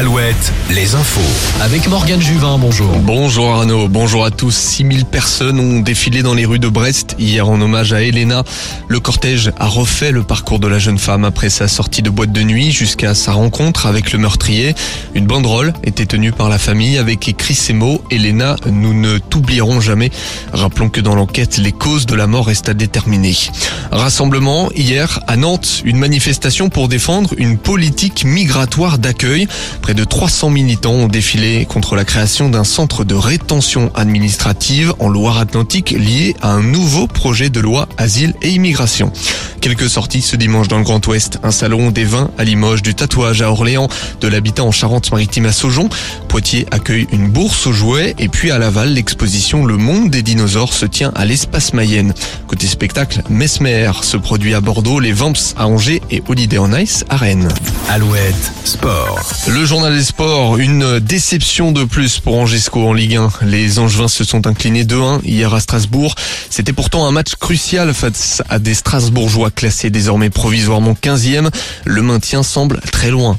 Alouette, les infos. Avec Morgane Juvin, bonjour. Bonjour Arnaud, bonjour à tous. 6000 personnes ont défilé dans les rues de Brest hier en hommage à Elena. Le cortège a refait le parcours de la jeune femme après sa sortie de boîte de nuit jusqu'à sa rencontre avec le meurtrier. Une banderole était tenue par la famille avec écrit ces mots Elena, nous ne t'oublierons jamais. Rappelons que dans l'enquête, les causes de la mort restent à déterminer. Rassemblement hier à Nantes, une manifestation pour défendre une politique migratoire d'accueil. Près de 300 militants ont défilé contre la création d'un centre de rétention administrative en Loire-Atlantique lié à un nouveau projet de loi asile et immigration. Quelques sorties ce dimanche dans le Grand Ouest. Un salon des vins à Limoges, du tatouage à Orléans, de l'habitat en Charente-Maritime à Saujon. Poitiers accueille une bourse aux jouets et puis à Laval, l'exposition Le Monde des dinosaures se tient à l'espace Mayenne. Côté spectacle, Mesmer se produit à Bordeaux, les Vamps à Angers et Holiday on Ice à Rennes. Alouette, sport. Le journal des sports, une déception de plus pour Angesco en Ligue 1. Les Angevins se sont inclinés 2-1 hier à Strasbourg. C'était pourtant un match crucial face à des Strasbourgeois classés désormais provisoirement 15e. Le maintien semble très loin.